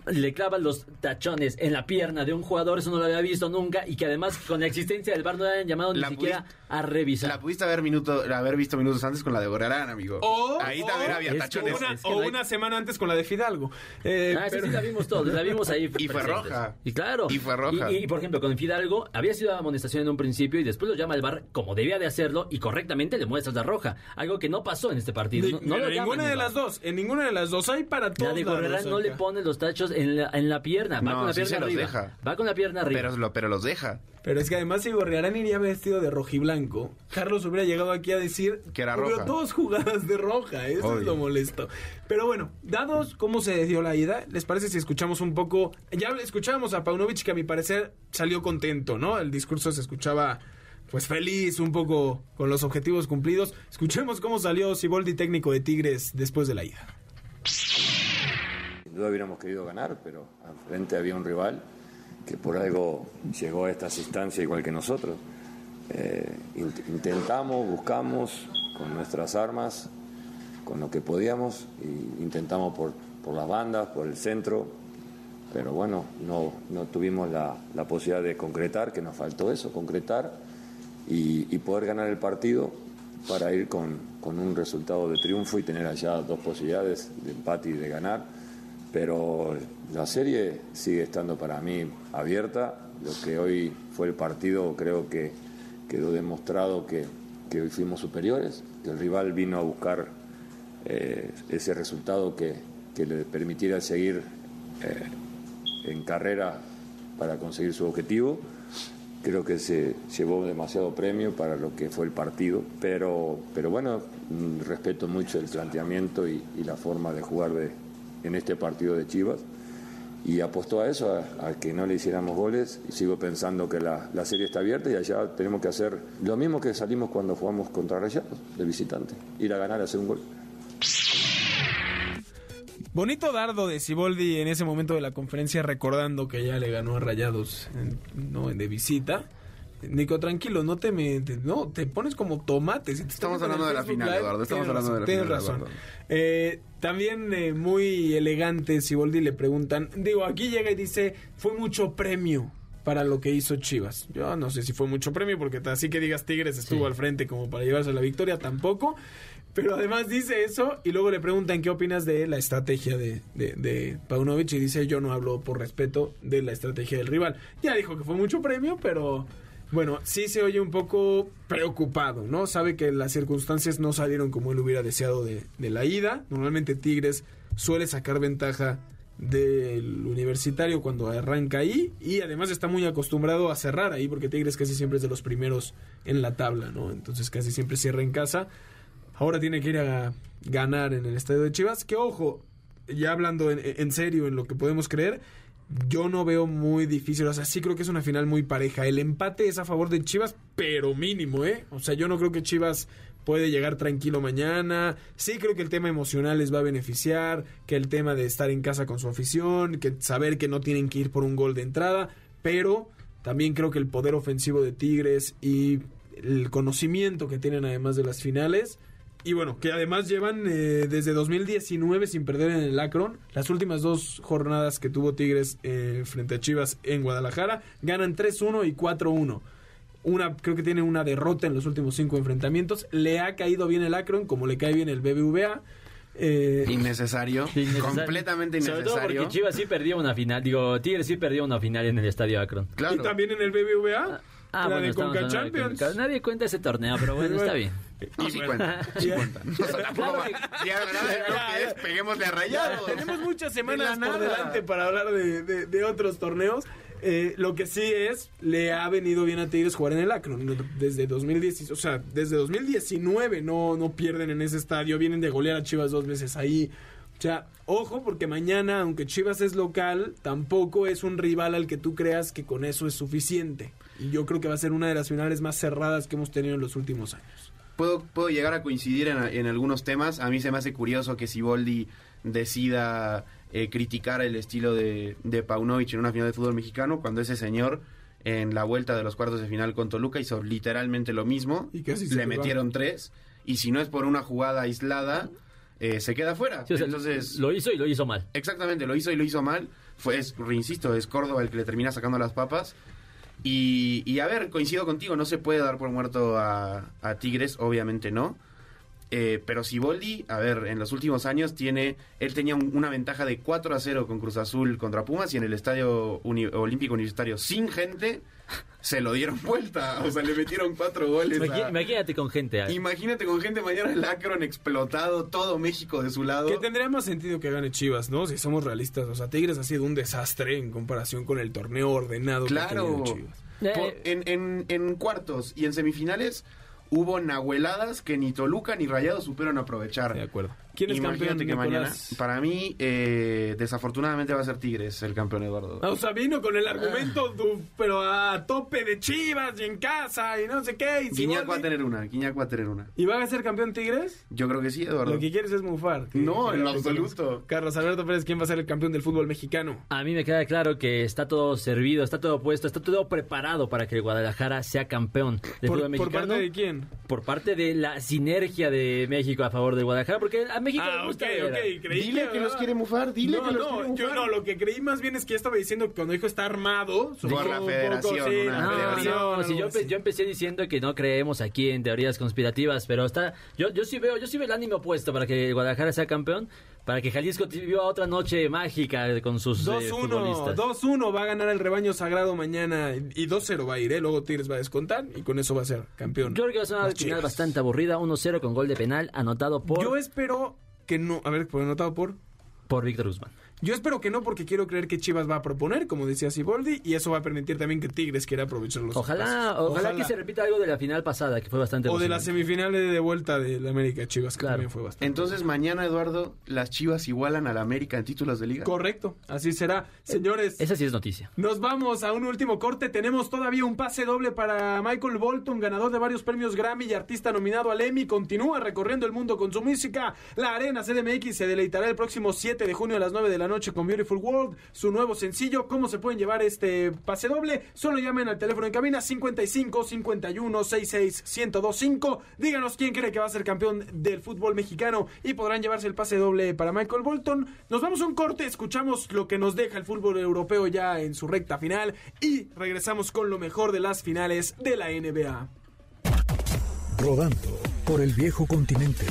le clavan los tachones en la pierna de un jugador, eso no lo había visto nunca, y que además con la existencia del bar no le hayan llamado ni siquiera a revisar. La pudiste haber, minuto, haber visto minutos antes con la de Gorarán, amigo. O, Ahí o- también había tachones. una, Es que o no hay- una semana antes con la de Fidalgo. Eh, Ah, pero- sí la vimos todos, la vimos ahí. Y fue roja. Y claro. Y fue roja. Y, y, por ejemplo, con Fidalgo había sido amonestación en un principio y después lo llama el bar como debía de hacerlo y correctamente le muestras la roja. Algo que no pasó en este partido. Ni- No, no en ninguna de las dos. En ninguna de las dos. Hay para todos. La de Gorrerán no le pone los tachos en la, en la pierna. Va No, con la sí pierna se los arriba. deja. Va con la pierna arriba. Pero, lo, pero los deja. Pero es que además si Gorriarán iría vestido de rojiblanco, Carlos hubiera llegado aquí a decir Que era "Hubo roja". dos jugadas de roja, eso es lo molesto. Pero bueno, dados cómo se dio la ida, ¿les parece si escuchamos un poco? Ya escuchábamos a Paunovic que a mi parecer salió contento, ¿no? El discurso se escuchaba pues feliz, un poco con los objetivos cumplidos. Escuchemos cómo salió Siboldi técnico de Tigres después de la ida. Sin hubiéramos querido ganar, pero al frente había un rival que por algo llegó a estas instancias igual que nosotros. Eh, int- intentamos, buscamos con nuestras armas, con lo que podíamos, y intentamos por, por las bandas, por el centro, pero bueno, no, no tuvimos la, la posibilidad de concretar, que nos faltó eso, concretar y, y poder ganar el partido para ir con, con un resultado de triunfo y tener allá dos posibilidades de empate y de ganar. Pero la serie sigue estando para mí abierta. Lo que hoy fue el partido creo que quedó demostrado que, que hoy fuimos superiores, que el rival vino a buscar eh, ese resultado que, que, le permitiera seguir eh, en carrera para conseguir su objetivo. Creo que se llevó demasiado premio para lo que fue el partido, pero, pero bueno, mm, respeto mucho el planteamiento y, y la forma de jugar de, en este partido de Chivas y apostó a eso, a, que no le hiciéramos goles. Y sigo pensando que la, la, serie está abierta y allá tenemos que hacer lo mismo que salimos cuando jugamos contra Rayados, de visitante, ir a ganar, hacer un gol. Bonito dardo de Siboldi en ese momento de la conferencia recordando que ya le ganó a Rayados no de visita. Nico, tranquilo, no te me, te, no, te pones como tomate. Si te estamos hablando de la final, Live, Eduardo. Estamos hablando de la tienes final. razón. Eh, también eh, muy elegante, Siboldi le preguntan. Digo, aquí llega y dice: fue mucho premio para lo que hizo Chivas. Yo no sé si fue mucho premio, porque así que digas Tigres estuvo sí. al frente como para llevarse la victoria, tampoco. Pero además dice eso y luego le preguntan qué opinas de la estrategia de, de, de, Paunovic y dice yo no hablo por respeto de la estrategia del rival. Ya dijo que fue mucho premio, pero bueno, sí se oye un poco preocupado, ¿no? Sabe que las circunstancias no salieron como él hubiera deseado de, de la ida. Normalmente Tigres suele sacar ventaja del universitario cuando arranca ahí y además está muy acostumbrado a cerrar ahí porque Tigres casi siempre es de los primeros en la tabla, ¿no? Entonces casi siempre cierra en casa. Ahora tiene que ir a ganar en el estadio de Chivas. Que ojo, ya hablando en, en, serio, en lo que podemos creer, yo no veo muy difícil. O sea, sí creo que es una final muy pareja. El empate es a favor de Chivas, pero mínimo, ¿eh? O sea, yo no creo que Chivas puede llegar tranquilo mañana. Sí creo que el tema emocional les va a beneficiar, que el tema de estar en casa con su afición, que saber que no tienen que ir por un gol de entrada, pero también creo que el poder ofensivo de Tigres y el conocimiento que tienen además de las finales y bueno, que además llevan eh, desde 2019 sin perder en el Akron. Las últimas dos jornadas que tuvo Tigres eh, frente a Chivas en Guadalajara ganan 3-1 y 4-1. Una, creo que tiene una derrota en los últimos cinco enfrentamientos. Le ha caído bien el Akron, como le cae bien el BBVA. Eh, innecesario, innecesario, completamente innecesario. Sobre todo porque Chivas sí perdió una final, digo, Tigres sí perdió una final en el Estadio Akron. Claro. Y también en el BBVA. Ah, la bueno, de Conca Champions. Nadie cuenta ese torneo, pero bueno, está bien. No, sí cuentan, sí cuentan. O sea, tampoco va, ya, ya, es, peguémosle a rayados. Tenemos muchas semanas de por delante para hablar de, de, de otros torneos. Eh, lo que sí es, le ha venido bien a Tigres jugar en el Akron. Desde 2010, o sea, desde 2019 no, no pierden en ese estadio. Vienen de golear a Chivas dos veces ahí. O sea, ojo, porque mañana, aunque Chivas es local, tampoco es un rival al que tú creas que con eso es suficiente. Y yo creo que va a ser una de las finales más cerradas que hemos tenido en los últimos años. Puedo, puedo llegar a coincidir en, en algunos temas. A mí se me hace curioso que Siboldi decida eh, criticar el estilo de, de Paunovic en una final de fútbol mexicano cuando ese señor en la vuelta de los cuartos de final con Toluca hizo literalmente lo mismo. ¿Y casi Le metieron tres. Y si no es por una jugada aislada, eh, se queda fuera. Sí, o sea, Entonces, lo hizo y lo hizo mal. Exactamente, lo hizo y lo hizo mal. Fue, es, insisto, es Córdoba el que le termina sacando las papas. Y, y, a ver, coincido contigo, no se puede dar por muerto a, Tigres, obviamente no. Eh, pero Siboldi, a ver, en los últimos años tiene, él tenía un, una ventaja de 4 a 0 con Cruz Azul contra Pumas y en el Estadio Olímpico Universitario sin gente se lo dieron vuelta, o sea, le metieron cuatro goles. Imagínate, a... imagínate con gente. A... Imagínate con gente mañana el Akron explotado, todo México de su lado. Que tendría más sentido que gane Chivas, ¿no? Si somos realistas, o sea, Tigres ha sido un desastre en comparación con el torneo ordenado claro. que Chivas. Por, en, en, en cuartos y en semifinales hubo nahueladas que ni Toluca ni Rayados supieron aprovechar. De acuerdo. ¿Quién es Imagínate campeón? que mañana, para mí, eh, desafortunadamente va a ser Tigres el campeón Eduardo. O sea, vino con el argumento, du- pero a tope de Chivas y en casa y no sé qué. Y, Guiñac va a tener una, Guiñac va a tener una. ¿Y va a ser campeón Tigres? Yo creo que sí, Eduardo. Lo que quieres es mufar. que- No, en lo absoluto. Carlos Alberto Pérez, ¿quién va a ser el campeón del fútbol mexicano? A mí me queda claro que está todo servido, está todo puesto, está todo preparado para que el Guadalajara sea campeón del ¿Por, fútbol por mexicano. parte de quién? por parte de la sinergia de México a favor de Guadalajara, porque a México Ah, le gusta ok, ok. Creí Dile que los ah, quiere mufar, dile no, que los no, quiere yo mufar. no, lo que creí más bien es que estaba diciendo que cuando dijo está armado, Por la poco, federación, sí, una la No, federación, no, si algo yo, así. empe- yo empecé diciendo que no creemos aquí en teorías conspirativas, pero está, yo, yo sí veo, yo sí veo el ánimo opuesto para que Guadalajara sea campeón, para que Jalisco viva otra noche mágica con sus eh, 2-1, futbolistas. 2-1 va a ganar el rebaño sagrado mañana y 2-0 va a ir, ¿eh? luego Tigres va a descontar y con eso va a ser campeón. Yo creo que va a ser una final bastante aburrida, 1-0 con gol de penal anotado por, Yo espero que no, a ver, por anotado por por Víctor Guzmán. Yo espero que no, porque quiero creer que Chivas va a proponer, como decía Siboldi, y eso va a permitir también que Tigres quiera aprovechar los Ojalá, espacios. ojalá, que se repita algo de la final pasada, que fue bastante O de la emocionante. semifinal de vuelta de la América Chivas, que Claro. también fue bastante. Entonces mañana, Eduardo, las Chivas igualan a la América en títulos de liga. Correcto, así será. Señores, Esa sí es noticia. nos vamos a un último corte. Tenemos todavía un pase doble para Michael Bolton, ganador de varios premios Grammy y artista nominado al Emmy. Continúa recorriendo el mundo con su música. La Arena CDMX se deleitará el próximo 7 de junio a las 9 de la noche con Beautiful World, su nuevo sencillo. ¿Cómo se pueden llevar este pase doble? Solo llamen al teléfono en cabina 55 51 66 1025. Díganos quién cree que va a ser campeón del fútbol mexicano y podrán llevarse el pase doble para Michael Bolton. Nos vamos a un corte, escuchamos lo que nos deja el fútbol europeo ya en su recta final y regresamos con lo mejor de las finales de la NBA. Rodando por el viejo continente.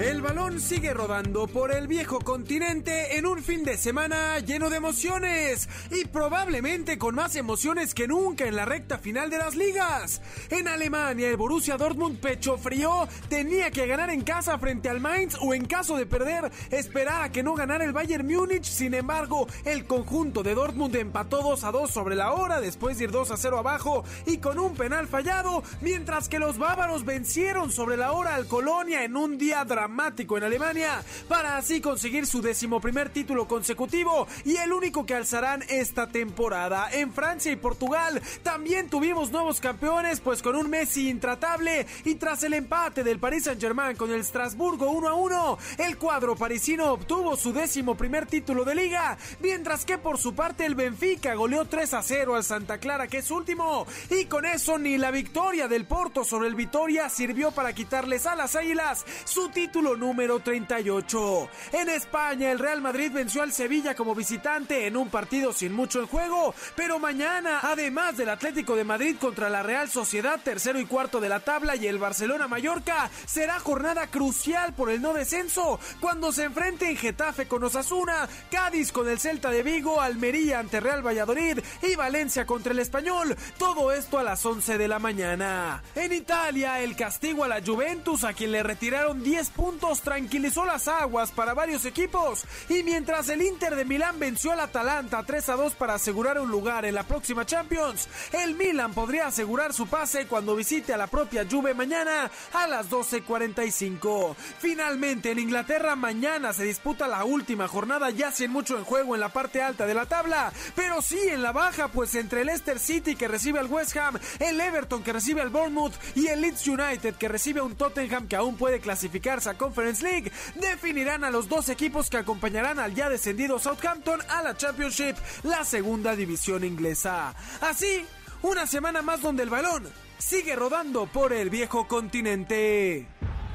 El balón sigue rodando por el viejo continente en un fin de semana lleno de emociones y probablemente con más emociones que nunca en la recta final de las ligas. En Alemania, el Borussia Dortmund pecho frío tenía que ganar en casa frente al Mainz o en caso de perder esperar a que no ganara el Bayern Múnich. Sin embargo, el conjunto de Dortmund empató 2 a 2 sobre la hora después de ir 2 a 0 abajo y con un penal fallado, mientras que los bávaros vencieron sobre la hora al Colonia en un día dramático en Alemania para así conseguir su decimoprimer título consecutivo y el único que alzarán esta temporada. En Francia y Portugal también tuvimos nuevos campeones, pues con un Messi intratable y tras el empate del Paris Saint-Germain con el Strasburgo 1 a 1, el cuadro parisino obtuvo su décimo primer título de liga, mientras que por su parte el Benfica goleó 3 a 0 al Santa Clara, que es último, y con eso ni la victoria del Porto sobre el Vitoria sirvió para quitarles a las Águilas su título número 38. En España, el Real Madrid venció al Sevilla como visitante en un partido sin mucho en juego, pero mañana, además del Atlético de Madrid contra la Real Sociedad, tercero y cuarto de la tabla, y el Barcelona Mallorca, será jornada crucial por el no descenso, cuando se enfrenten Getafe con Osasuna, Cádiz con el Celta de Vigo, Almería ante Real Valladolid y Valencia contra el Español. Todo esto a las 11 de la mañana. En Italia, el castigo a la Juventus, a quien le retiraron 10 puntos, tranquilizó las aguas para varios equipos. Y mientras el Inter de Milán venció al Atalanta 3 a 2 para asegurar un lugar en la próxima Champions, el Milan podría asegurar su pase cuando visite a la propia Juve mañana a las 12.45. Finalmente, en Inglaterra mañana se disputa la última jornada ya sin mucho en juego en la parte alta de la tabla, pero sí en la baja, pues entre el Leicester City que recibe al West Ham, el Everton que recibe al Bournemouth y el Leeds United que recibe a un Tottenham que aún puede clasificarse Conference League, definirán a los dos equipos que acompañarán al ya descendido Southampton a la Championship, la segunda división inglesa. Así, una semana más donde el balón sigue rodando por el viejo continente.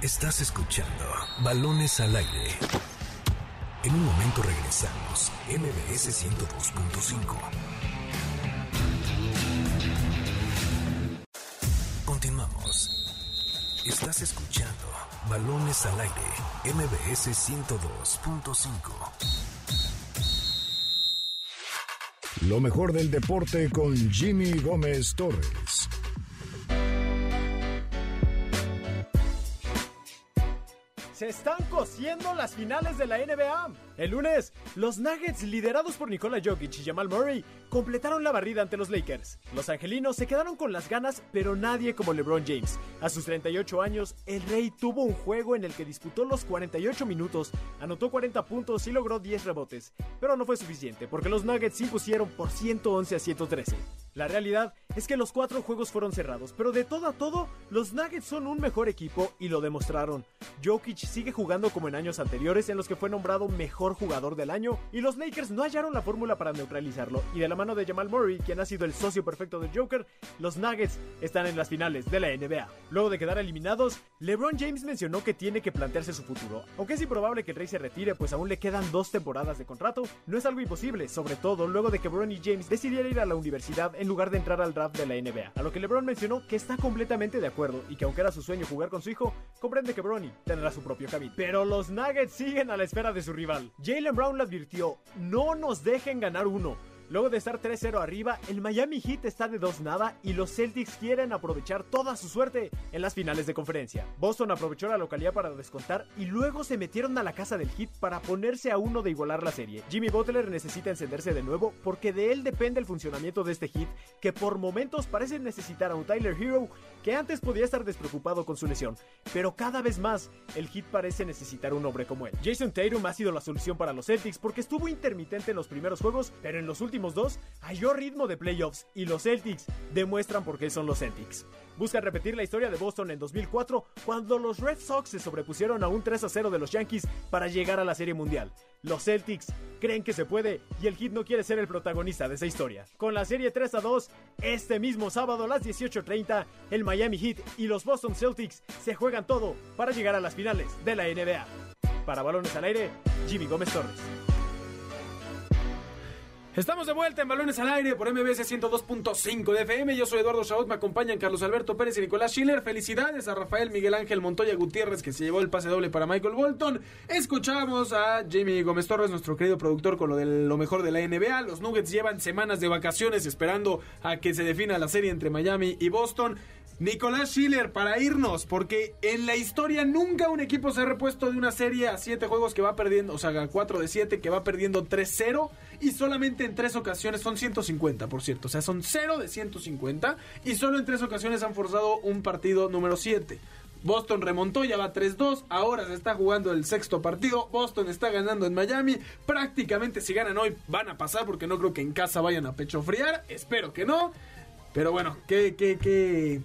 Estás escuchando Balones al aire. En un momento regresamos. MBS 102.5. Continuamos. Estás escuchando Balones al aire. MBS 102.5. Lo mejor del deporte con Jimmy Gómez Torres. Se están cociendo las finales de la NBA. El lunes, los Nuggets, liderados por Nikola Jokic y Jamal Murray, completaron la barrida ante los Lakers. Los angelinos se quedaron con las ganas, pero nadie como LeBron James. A sus 38 años, el Rey tuvo un juego en el que disputó los 48 minutos, anotó 40 puntos y logró 10 rebotes. Pero no fue suficiente, porque los Nuggets se impusieron por 111 a 113. La realidad es que los cuatro juegos fueron cerrados, pero de todo a todo, los Nuggets son un mejor equipo y lo demostraron. Jokic sigue jugando como en años anteriores en los que fue nombrado mejor jugador del año y los Lakers no hallaron la fórmula para neutralizarlo y de la mano de Jamal Murray, quien ha sido el socio perfecto de Joker, los Nuggets están en las finales de la NBA. Luego de quedar eliminados, LeBron James mencionó que tiene que plantearse su futuro. Aunque es improbable que el Rey se retire, pues aún le quedan dos temporadas de contrato, no es algo imposible, sobre todo luego de que Bronny James decidiera ir a la universidad en lugar de entrar al draft de la NBA. A lo que LeBron mencionó que está completamente de acuerdo y que aunque era su sueño jugar con su hijo, comprende que Bronny tendrá su propio camino. Pero los Nuggets siguen a la espera de su rival. Jalen Brown le advirtió, no nos dejen ganar uno. Luego de estar 3-0 arriba, el Miami Heat está de 2 nada y los Celtics quieren aprovechar toda su suerte en las finales de conferencia. Boston aprovechó la localidad para descontar y luego se metieron a la casa del Heat para ponerse a uno de igualar la serie. Jimmy Butler necesita encenderse de nuevo porque de él depende el funcionamiento de este Heat que por momentos parece necesitar a un Tyler Hero que antes podía estar despreocupado con su lesión, pero cada vez más el Heat parece necesitar un hombre como él. Jason Tatum ha sido la solución para los Celtics porque estuvo intermitente en los primeros juegos, pero en los últimos dos halló ritmo de playoffs y los Celtics demuestran por qué son los Celtics. Busca repetir la historia de Boston en 2004 cuando los Red Sox se sobrepusieron a un 3 a 0 de los Yankees para llegar a la Serie Mundial. Los Celtics creen que se puede y el Heat no quiere ser el protagonista de esa historia. Con la serie 3 a 2, este mismo sábado a las 18.30, el Miami Heat y los Boston Celtics se juegan todo para llegar a las finales de la NBA. Para balones al aire, Jimmy Gómez Torres. Estamos de vuelta en Balones al Aire por MBS 102.5 de FM. Yo soy Eduardo Chabot, me acompañan Carlos Alberto Pérez y Nicolás Schiller. Felicidades a Rafael Miguel Ángel Montoya Gutiérrez que se llevó el pase doble para Michael Bolton. Escuchamos a Jamie Gómez Torres, nuestro querido productor, con lo de lo mejor de la NBA. Los Nuggets llevan semanas de vacaciones esperando a que se defina la serie entre Miami y Boston. Nicolás Schiller, para irnos, porque en la historia nunca un equipo se ha repuesto de una serie a 7 juegos que va perdiendo, o sea, a 4 de 7 que va perdiendo 3-0 y solamente en 3 ocasiones, son 150 por cierto, o sea, son 0 de 150 y solo en 3 ocasiones han forzado un partido número 7. Boston remontó, ya va 3-2. Ahora se está jugando el sexto partido. Boston está ganando en Miami. Prácticamente si ganan hoy van a pasar porque no creo que en casa vayan a pecho friar. Espero que no. Pero bueno, ¿qué, qué, qué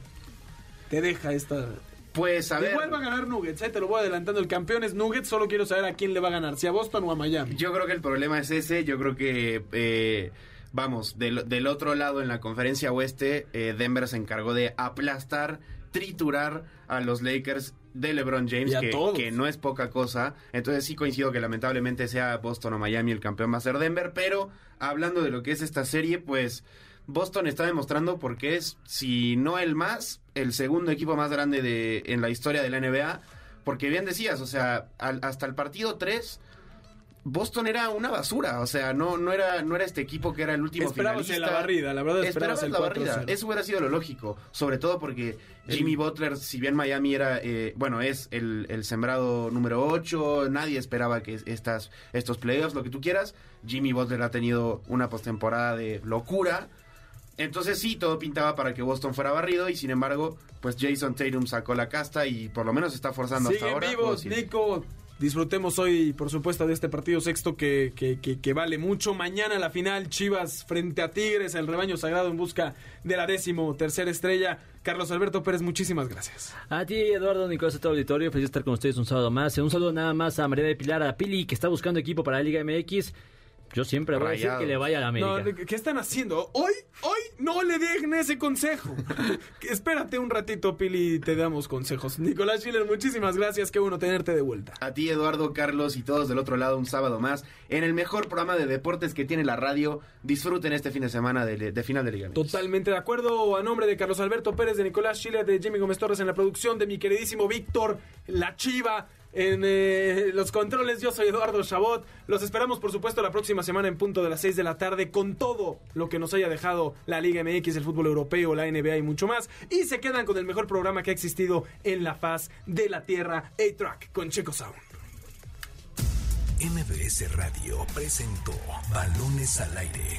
te deja esta pues a ver. Igual va a ganar Nuggets, ¿eh? te lo voy adelantando. El campeón es Nuggets, solo quiero saber a quién le va a ganar, si a Boston o a Miami. Yo creo que el problema es ese. Yo creo que, eh, vamos, del, del, otro lado en la conferencia oeste, eh, Denver se encargó de aplastar, triturar a los Lakers de LeBron James, que, que, no es poca cosa. Entonces sí coincido que lamentablemente sea Boston o Miami el campeón va a ser Denver, pero hablando de lo que es esta serie, pues Boston está demostrando porque es, si no el más, el segundo equipo más grande de, en la historia de la NBA. Porque bien decías, o sea, al, hasta el partido 3, Boston era una basura. O sea, no, no, era, no era este equipo que era el último esperabas finalista. la barrida, la verdad esperabas, esperabas la barrida. Eso hubiera sido lo lógico. Sobre todo porque Jimmy Butler, si bien Miami era, eh, bueno, es el, el, sembrado número 8, nadie esperaba que estas, estos playoffs, lo que tú quieras. Jimmy Butler ha tenido una postemporada de locura. Entonces sí, todo pintaba para que Boston fuera barrido y sin embargo, pues Jason Tatum sacó la casta y por lo menos está forzando hasta ahora. vivos, Nico. Disfrutemos hoy, por supuesto, de este partido sexto que, que, que, que, vale mucho. Mañana la final, Chivas frente a Tigres, el rebaño sagrado en busca de la décimo tercera estrella. Carlos Alberto Pérez, muchísimas gracias. A ti, Eduardo Nicolás, a todo el auditorio. Feliz de estar con ustedes un sábado más. Un saludo nada más a María de Pilar, a Pili, que está buscando equipo para la Liga MX. Yo siempre voy a decir que le vaya a la América. No, ¿Qué están haciendo? Hoy, hoy no le dejen ese consejo. Espérate un ratito, Pili, y te damos consejos. Nicolás Schiller, muchísimas gracias. Qué bueno tenerte de vuelta. A ti, Eduardo, Carlos y todos del otro lado, un sábado más en el mejor programa de deportes que tiene la radio. Disfruten este fin de semana de, de final de Liga. Totalmente de acuerdo. A nombre de Carlos Alberto Pérez, de Nicolás Schiller, de Jimmy Gómez Torres en la producción, de mi queridísimo Víctor La Chiva en eh, los controles. Yo soy Eduardo Chabot. Los esperamos, por supuesto, la próxima semana en punto de las 6 de la tarde con todo lo que nos haya dejado la Liga MX, el fútbol europeo, la NBA y mucho más. Y se quedan con el mejor programa que ha existido en la faz de la Tierra, A-Track, con Checo Sound. MBS Radio presentó Balones al Aire